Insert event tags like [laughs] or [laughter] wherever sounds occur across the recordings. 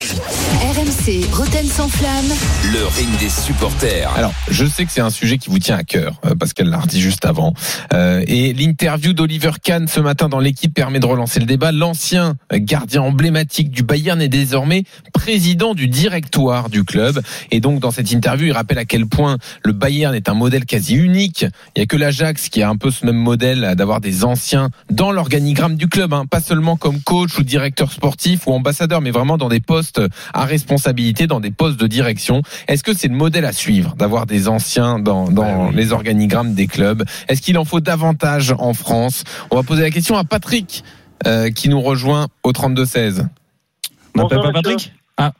RMC Roten sans flamme. le ring des supporters. Alors, je sais que c'est un sujet qui vous tient à cœur, euh, parce qu'elle l'a redit juste avant. Euh, et l'interview d'Oliver Kahn ce matin dans l'équipe permet de relancer le débat. L'ancien gardien emblématique du Bayern est désormais président du directoire du club. Et donc, dans cette interview, il rappelle à quel point le Bayern est un modèle quasi unique. Il n'y a que l'Ajax qui a un peu ce même modèle d'avoir des anciens dans l'organigramme du club, hein. pas seulement comme coach ou directeur sportif ou ambassadeur, mais vraiment dans des postes à responsabilité, dans des postes de direction. Est-ce que c'est le modèle à suivre d'avoir des anciens dans, dans les organigrammes des clubs? Est-ce qu'il en faut davantage en France? On va poser la question à Patrick euh, qui nous rejoint au 32-16. On n'appelle pas Patrick? Ah,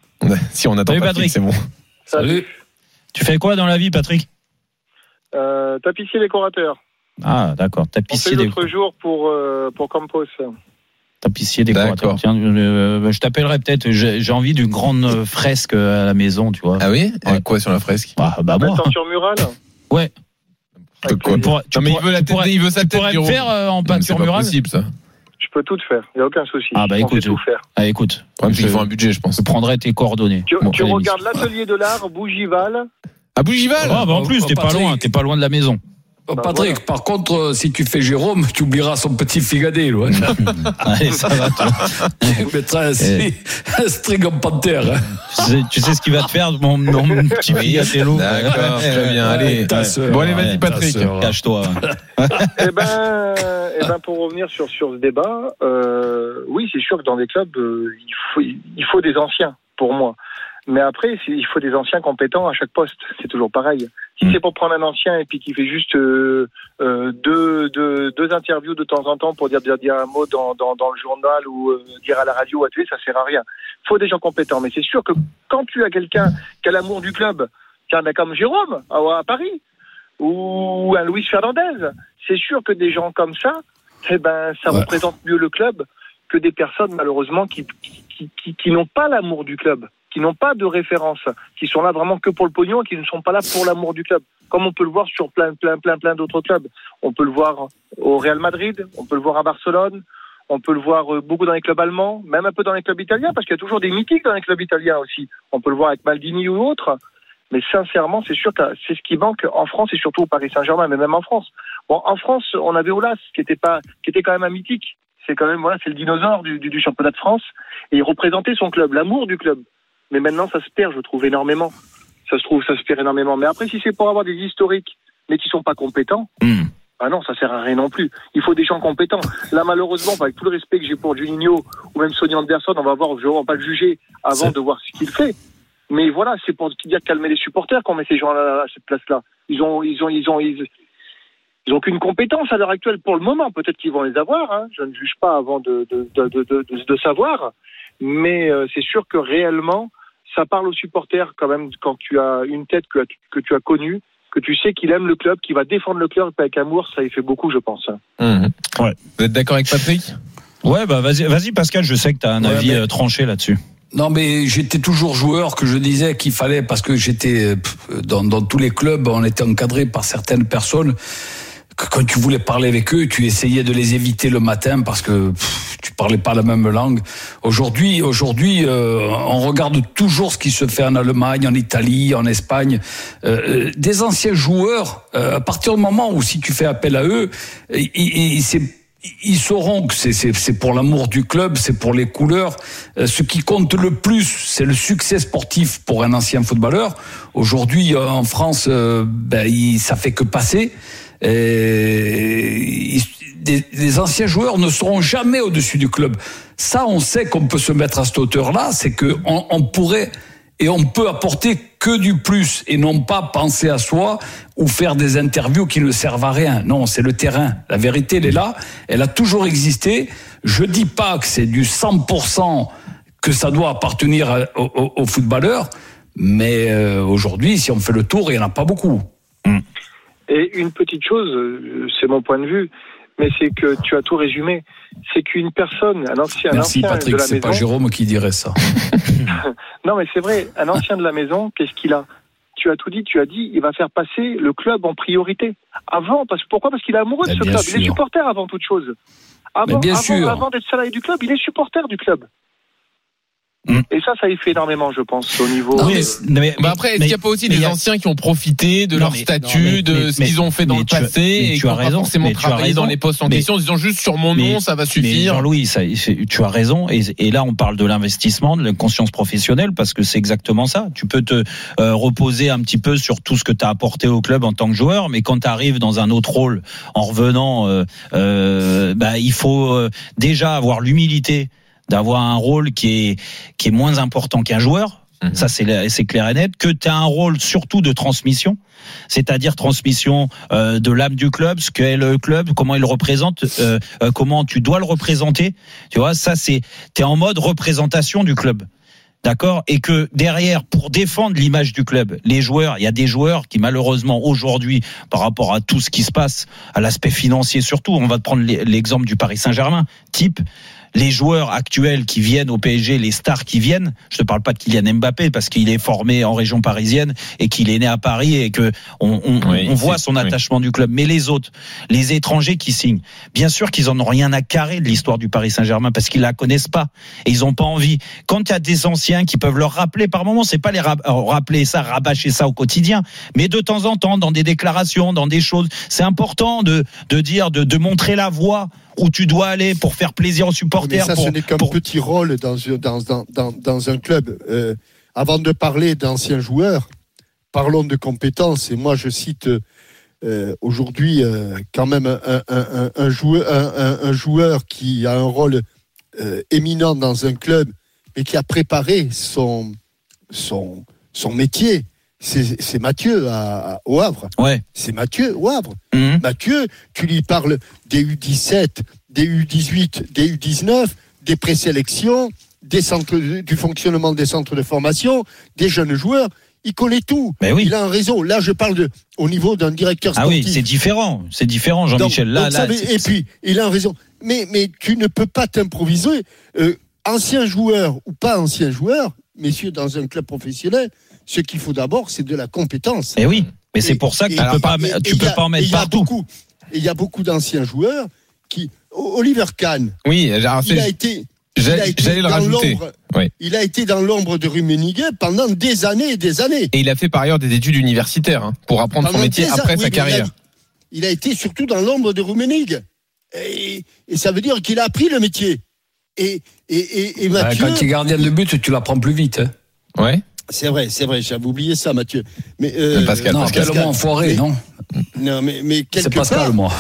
Si on attend Salut, Patrick, Patrick. c'est bon. salut. Tu fais quoi dans la vie, Patrick? Euh, tapissier décorateur. Ah, d'accord. On fait Tapissier, l'autre jour pour, euh, pour Campos. Tapissier décorateur. Tiens, euh, je t'appellerai peut-être. J'ai envie d'une grande euh, fresque à la maison, tu vois. Ah oui? Ouais. Avec quoi sur la fresque? Bah, bah moi. Peinture murale Ouais. Tu pourrais- tu Non mais il veut la tête, pourrais- il veut sa tu tête. faire euh, en peinture C'est murale possible ça. Je peux tout faire, il n'y a aucun souci. Ah, bah, On écoute, tout faire. Ah, écoute, Le problème, c'est qu'il je, faut un budget, je pense. je prendrai tes coordonnées. Tu, Bon, tu allez, regardes l'atelier de l'art, Bougival. À Bougival Ah, bah en plus, t'es pas loin, t'es pas loin de la maison. Oh, Bah, Patrick, par contre, euh, si tu fais Jérôme, tu oublieras son petit figadé, loin. [laughs] Allez, ça va, toi. tu mettras un, string- un string en panthère. hein. tu, sais, tu sais ce qu'il va te faire, mon, mon [laughs] petit figatello D'accord, très bien. Allez. Bon, allez, vas-y, Patrick. Cache-toi. [laughs] eh ben, eh ben, pour revenir sur, sur ce débat, euh, oui, c'est sûr que dans des clubs, euh, il, faut, il faut des anciens, pour moi. Mais après, il faut des anciens compétents à chaque poste. C'est toujours pareil. Si Mm. c'est pour prendre un ancien et puis qui fait juste euh, euh, deux, deux, deux interviews de temps en temps pour dire, dire, dire un mot dans, dans, dans le journal ou euh, dire à la radio ou à télé, ça sert à rien. faut des gens compétents. Mais c'est sûr que quand tu as quelqu'un qui a l'amour du club, tiens, ben, comme Jérôme à, à Paris, ou un Luis Fernandez, c'est sûr que des gens comme ça, eh ben, ça Ouais. représente mieux le club que des personnes malheureusement qui, qui, qui, qui n'ont pas l'amour du club, qui n'ont pas de référence, qui sont là vraiment que pour le pognon et qui ne sont pas là pour l'amour du club. Comme on peut le voir sur plein, plein, plein, plein d'autres clubs. On peut le voir au Real Madrid, on peut le voir à Barcelone, on peut le voir euh, beaucoup dans les clubs allemands, même un peu dans les clubs italiens, parce qu'il y a toujours des mythiques dans les clubs italiens aussi. On peut le voir avec Maldini ou autres. Mais sincèrement, c'est sûr que c'est ce qui manque en France et surtout au Paris Saint-Germain, mais même en France. Bon, en France, on avait Olas, qui était pas, qui était quand même un mythique. C'est quand même, voilà, c'est le dinosaure du, du championnat de France. Et il représentait son club, l'amour du club. Mais maintenant, ça se perd, je trouve, énormément. Ça se trouve, ça se perd énormément. Mais après, si c'est pour avoir des historiques, mais qui sont pas compétents, Hmm. ah non, ça sert à rien non plus. Il faut des gens compétents. Là, malheureusement, avec tout le respect que j'ai pour Juninho ou même Sonny Anderson, on va voir, je ne vais pas le juger avant de voir ce qu'il fait. Mais voilà, c'est pour dire calmer les supporters qu'on met ces gens-là à cette place-là. Ils ont, ils ont, ils ont, ils, ils ont qu'une compétence à l'heure actuelle pour le moment. Peut-être qu'ils vont les avoir. Hein. Je ne juge pas avant de, de, de, de, de, de savoir. Mais euh, c'est sûr que réellement, ça parle aux supporters quand même quand tu as une tête que, que tu as connue, que tu sais qu'il aime le club, qu'il va défendre le club avec amour. Ça y fait beaucoup, je pense. Mhm. Ouais. Vous êtes d'accord avec Patrick? Ouais, bah vas-y, vas-y Pascal, je sais que tu as un Ouais, avis mais- euh, tranché là-dessus. Non, mais j'étais toujours joueur que je disais qu'il fallait, parce que j'étais euh, dans tous les clubs, on était encadré par certaines personnes. Quand tu voulais parler avec eux, tu essayais de les éviter le matin parce que pff, tu parlais pas la même langue. Aujourd'hui, aujourd'hui, euh, on regarde toujours ce qui se fait en Allemagne, en Italie, en Espagne. Euh, des anciens joueurs, euh, à partir du moment où si tu fais appel à eux, ils, sauront que c'est- pour l'amour du club, c'est pour les couleurs. Euh, ce qui compte le plus, c'est le succès sportif pour un ancien footballeur. Aujourd'hui, euh, en France, euh, ben, il- ça fait que passer. Et les anciens joueurs ne seront jamais au-dessus du club. Ça, on sait qu'on peut se mettre à cette hauteur-là, c'est que on, pourrait Et on peut apporter que du plus et non pas penser à soi ou faire des interviews qui ne servent à rien. Non, c'est le terrain. La vérité, elle est là. Elle a toujours existé. Je dis pas que c'est du 100% que ça doit appartenir aux, aux- aux footballeurs, mais euh, aujourd'hui, si on fait le tour, il n'y en a pas beaucoup. Et une petite chose, euh, c'est mon point de vue, mais c'est que tu as tout résumé. C'est qu'une personne, un ancien, un Merci ancien Patrick, de la c'est pas maison. Jérôme qui dirait ça. [laughs] Non, mais c'est vrai, un ancien de la maison, qu'est-ce qu'il a? Tu as tout dit, tu as dit, il va faire passer le club en priorité. Avant, parce pourquoi? Parce qu'il est amoureux de ce club. Il est supporter avant toute chose. Avant, Mais bien avant, sûr. avant d'être salarié du club, il est supporter du club. Mm. Et ça, ça y fait énormément, je pense, au niveau. Non, euh, mais- mais, Bah après, est-ce qu'il n'y a pas aussi des a- anciens qui ont profité de Non, leur mais- statut, non, mais- de mais- ce qu'ils ont fait dans le as- passé, mais et tu qui as n'ont pas raison, forcément as travaillé dans les postes en Mais- question en disant juste sur mon nom, ça va suffire. Jean-Louis, tu as raison. Et, et là, on parle de l'investissement, de la conscience professionnelle, parce que c'est exactement ça. Tu peux te euh, reposer un petit peu sur tout ce que tu as apporté au club en tant que joueur, mais quand tu arrives dans un autre rôle, en revenant, euh, euh, bah, il faut euh, déjà avoir l'humilité d'avoir un rôle qui est qui est moins important qu'un joueur. Mhm. Ça, c'est la- c'est clair et net. Que tu as un rôle surtout de transmission, c'est-à-dire transmission euh, de l'âme du club, ce qu'est le club, comment il représente, euh, euh, comment tu dois le représenter. Tu vois, ça, c'est t'es en mode représentation du club. D'accord? Et que derrière, pour défendre l'image du club, les joueurs, il y a des joueurs qui malheureusement aujourd'hui, par rapport à tout ce qui se passe, à l'aspect financier surtout, on va te prendre l'exemple du Paris Saint-Germain, type les joueurs actuels qui viennent au PSG, les stars qui viennent, je te parle pas de Kylian Mbappé parce qu'il est formé en région parisienne et qu'il est né à Paris et que on, on, Oui, on voit son oui. attachement du club. Mais les autres, les étrangers qui signent, bien sûr qu'ils en ont rien à carrer de l'histoire du Paris Saint-Germain parce qu'ils la connaissent pas et ils ont pas envie. Quand il y a des anciens qui peuvent leur rappeler par moment, c'est pas les euh, rappeler ça, rabâcher ça au quotidien, mais de temps en temps dans des déclarations, dans des choses, c'est important de de dire, de, de montrer la voie où tu dois aller pour faire plaisir aux Mais supporters. ça, pour- ce n'est qu'un pour- petit rôle dans, dans, dans, dans, dans un club. Euh, avant de parler d'anciens joueurs, parlons de compétences. Et moi, je cite euh, aujourd'hui euh, quand même un, un, un, un joueur, un, qui a un rôle éminent dans un club, mais qui a préparé son, son, son métier. C'est Mathieu à, à- au Havre. Ouais. C'est Mathieu au Havre. Mhm. Mathieu, tu lui parles des U17, des U18, des U19, des présélections, des centres, du fonctionnement des centres de formation, des jeunes joueurs. Il connaît tout. Ben oui. Il a un réseau. Là, je parle de, au niveau d'un directeur Ah sportif. oui, c'est différent, c'est différent, Jean-Michel. Là, donc et puis, il a un réseau. Mais, mais tu ne peux pas t'improviser. Euh, ancien joueur ou pas ancien joueur, messieurs, dans un club professionnel, ce qu'il faut d'abord, c'est de la compétence. Eh oui, mais c'est Et- pour ça que et- tu peux pas, et- tu et peux a- pas en et mettre partout. Et il y a beaucoup d'anciens joueurs qui. Oliver Kahn, Oui, alors c'est- il a été. j'allais le dans rajouter. Oui. Il a été dans l'ombre de Rummenigge pendant des années et des années. Et il a fait par ailleurs des études universitaires hein, pour apprendre son métier après sa il a- carrière. Il a été surtout dans l'ombre de Rummenigge. Et, et ça veut dire qu'il a appris le métier. Et, et, et, et Mathieu. Quand tu es gardien de but, tu l'apprends plus vite. hein. Ouais. C'est vrai, c'est vrai, j'avais oublié ça, Mathieu. Mais, euh, Pascal, non, Pascal. enfoiré, Mais- non Non, mais, mais C'est quelque Pascal, part. moi.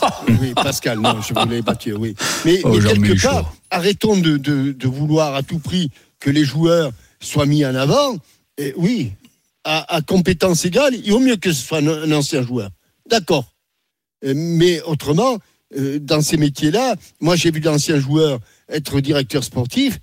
[laughs] Oui, Pascal, non, je voulais Mathieu, oui. Mais, Oh, mais quelque part, arrêtons de, de, de vouloir à tout prix que les joueurs soient mis en avant. Et oui, à, à compétence égale, il vaut mieux que ce soit un, un ancien joueur. D'accord. Euh, Mais autrement, euh, dans ces métiers-là, moi j'ai vu d'anciens joueurs être directeur sportif.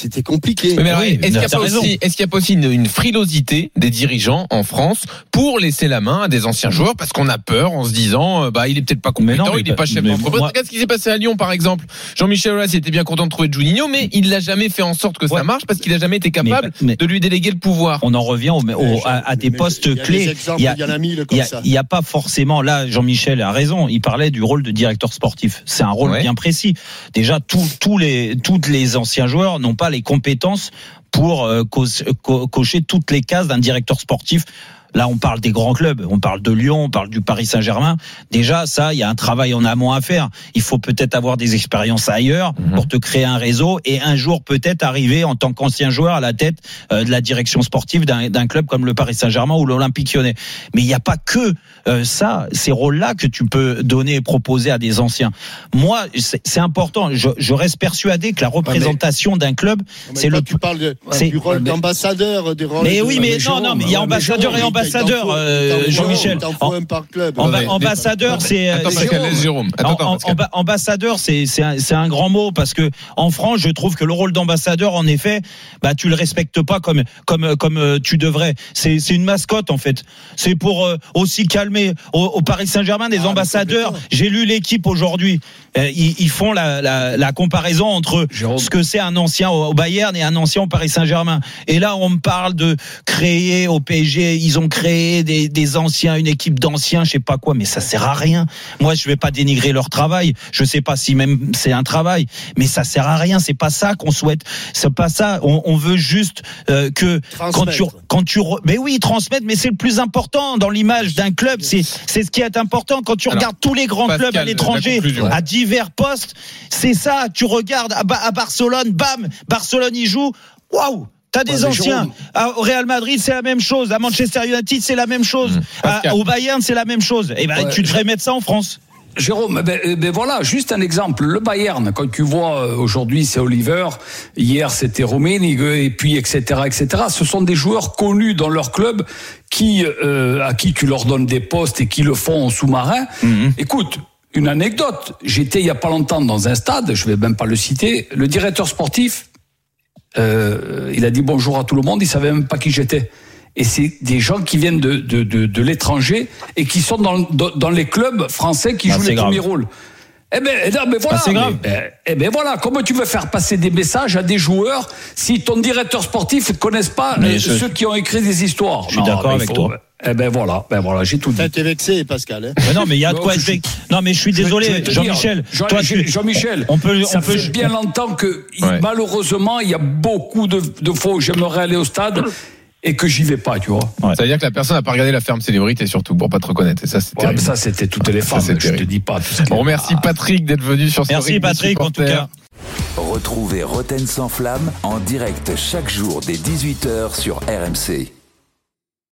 C'était compliqué. Mais Oui, est-ce qu'il n'y a, pas aussi- y a pas aussi une, une frilosité des dirigeants en France pour laisser la main à des anciens joueurs parce qu'on a peur en se disant euh, bah il est peut-être pas Mais compétent, non, mais il n'est pas pas- chef d'entreprise. moi- Regarde ce qui s'est passé à Lyon par exemple. Jean-Michel Aulas était bien content de trouver Juninho, mais il l'a jamais fait en sorte que ça marche parce qu'il a jamais été capable Mais- mais- de lui déléguer le pouvoir. On en revient au, au- à, à des postes clés. Des exemples, Il y a- a mille Il comme y a- ça. il y a, pas forcément là Jean-Michel a raison il parlait du rôle de directeur sportif c'est un rôle Ouais. bien précis déjà tous tous les toutes les anciens joueurs n'ont pas les compétences pour euh, co- cocher toutes les cases d'un directeur sportif Là, on parle des grands clubs, on parle de Lyon, on parle du Paris Saint-Germain. Déjà, ça, il y a un travail en amont à faire. Il faut peut-être avoir des expériences ailleurs Mhm. pour te créer un réseau et un jour peut-être arriver en tant qu'ancien joueur à la tête euh, de la direction sportive d'un club comme le Paris Saint-Germain ou l'Olympique Lyonnais. Mais il n'y a pas que euh, ça, ces rôles-là que tu peux donner et proposer à des anciens. Moi, c'est important. Je, je reste persuadé que la représentation d'un club, Mais c'est le tu parles de- du rôle mais- d'ambassadeur, des rôles mais de- oui, mais, non, Jérôme, non, mais il y a mais ambassadeur et t'en ambassadeur, euh, Jean-Michel. Ambassadeur, c'est. Ambassadeur, c'est c'est un, c'est un grand mot parce que en France, je trouve que le rôle d'ambassadeur, en effet, bah tu le respectes pas comme comme comme euh, tu devrais. C'est c'est une mascotte en fait. C'est pour euh, aussi calmer au, au Paris Saint-Germain des Ah, ambassadeurs. J'ai lu l'équipe aujourd'hui. Euh, ils, ils font la, la, la comparaison entre Jérôme. ce que c'est un ancien au au Bayern et un ancien au Paris Saint-Germain. Et là, on me parle de créer au PSG. Ils ont créé des, des anciens, une équipe d'anciens, je sais pas quoi, mais ça sert à rien. Moi, je vais pas dénigrer leur travail. Je sais pas si même c'est un travail, mais ça sert à rien. C'est pas ça qu'on souhaite. C'est pas ça. On, on veut juste euh, que quand tu quand tu mais oui transmettre, mais c'est le plus important dans l'image d'un club. C'est c'est ce qui est important quand tu Alors, regardes tous les grands Pascal, clubs à l'étranger à divers postes. C'est ça. Tu regardes à, à Barcelone, bam, Barcelone y joue. Waouh. T'as des Ouais, anciens. Jérôme- À- Au Real Madrid, c'est la même chose. À Manchester United, c'est la même chose. Mmh. À- Pascal. au Bayern, c'est la même chose. Et ben, Ouais, tu devrais mettre ça en France. Jérôme, ben, euh, ben voilà, juste un exemple. Le Bayern, quand tu vois euh, aujourd'hui c'est Oliver, hier c'était Rummenigge et puis etc etc. Ce sont des joueurs connus dans leur club qui euh, à qui tu leur donnes des postes et qui le font en sous-marin. Écoute. Une anecdote. J'étais il y a pas longtemps dans un stade, je vais même pas le citer. Le directeur sportif, euh, il a dit bonjour à tout le monde, il savait même pas qui j'étais. Et c'est des gens qui viennent de, de, de, de l'étranger et qui sont dans, dans, dans les clubs français qui Ah, jouent les grave. premiers rôles. Eh ben, eh non, mais voilà. Ah, c'est grave. Mais, ben, eh ben voilà. Comment tu veux faire passer des messages à des joueurs si ton directeur sportif ne connaisse pas euh, ceux qui ont écrit des histoires Je suis d'accord avec faut- toi. Eh ben voilà. Ben voilà, j'ai tout dit. T'as été vexé, Pascal. hein. Mais non, mais il y a de quoi je être suis- vexé. Non, mais je suis je désolé, Jean-Michel. Jean- Jean-Michel, on peut, ça on peut. fait bien longtemps que Ouais. malheureusement il y a beaucoup de, de fois où j'aimerais aller au stade et que j'y vais pas, tu vois. Ça veut dire que la personne n'a pas regardé la ferme célébrité surtout pour pas te reconnaître. Et ça, c'est Ouais, ça c'était toutes les femmes. je te dis pas. tout ce qui On est- remercie Patrick d'être venu sur ce Merci Patrick, en tout cas. Retrouvez Roten sans flamme en direct chaque jour dès 18h sur RMC.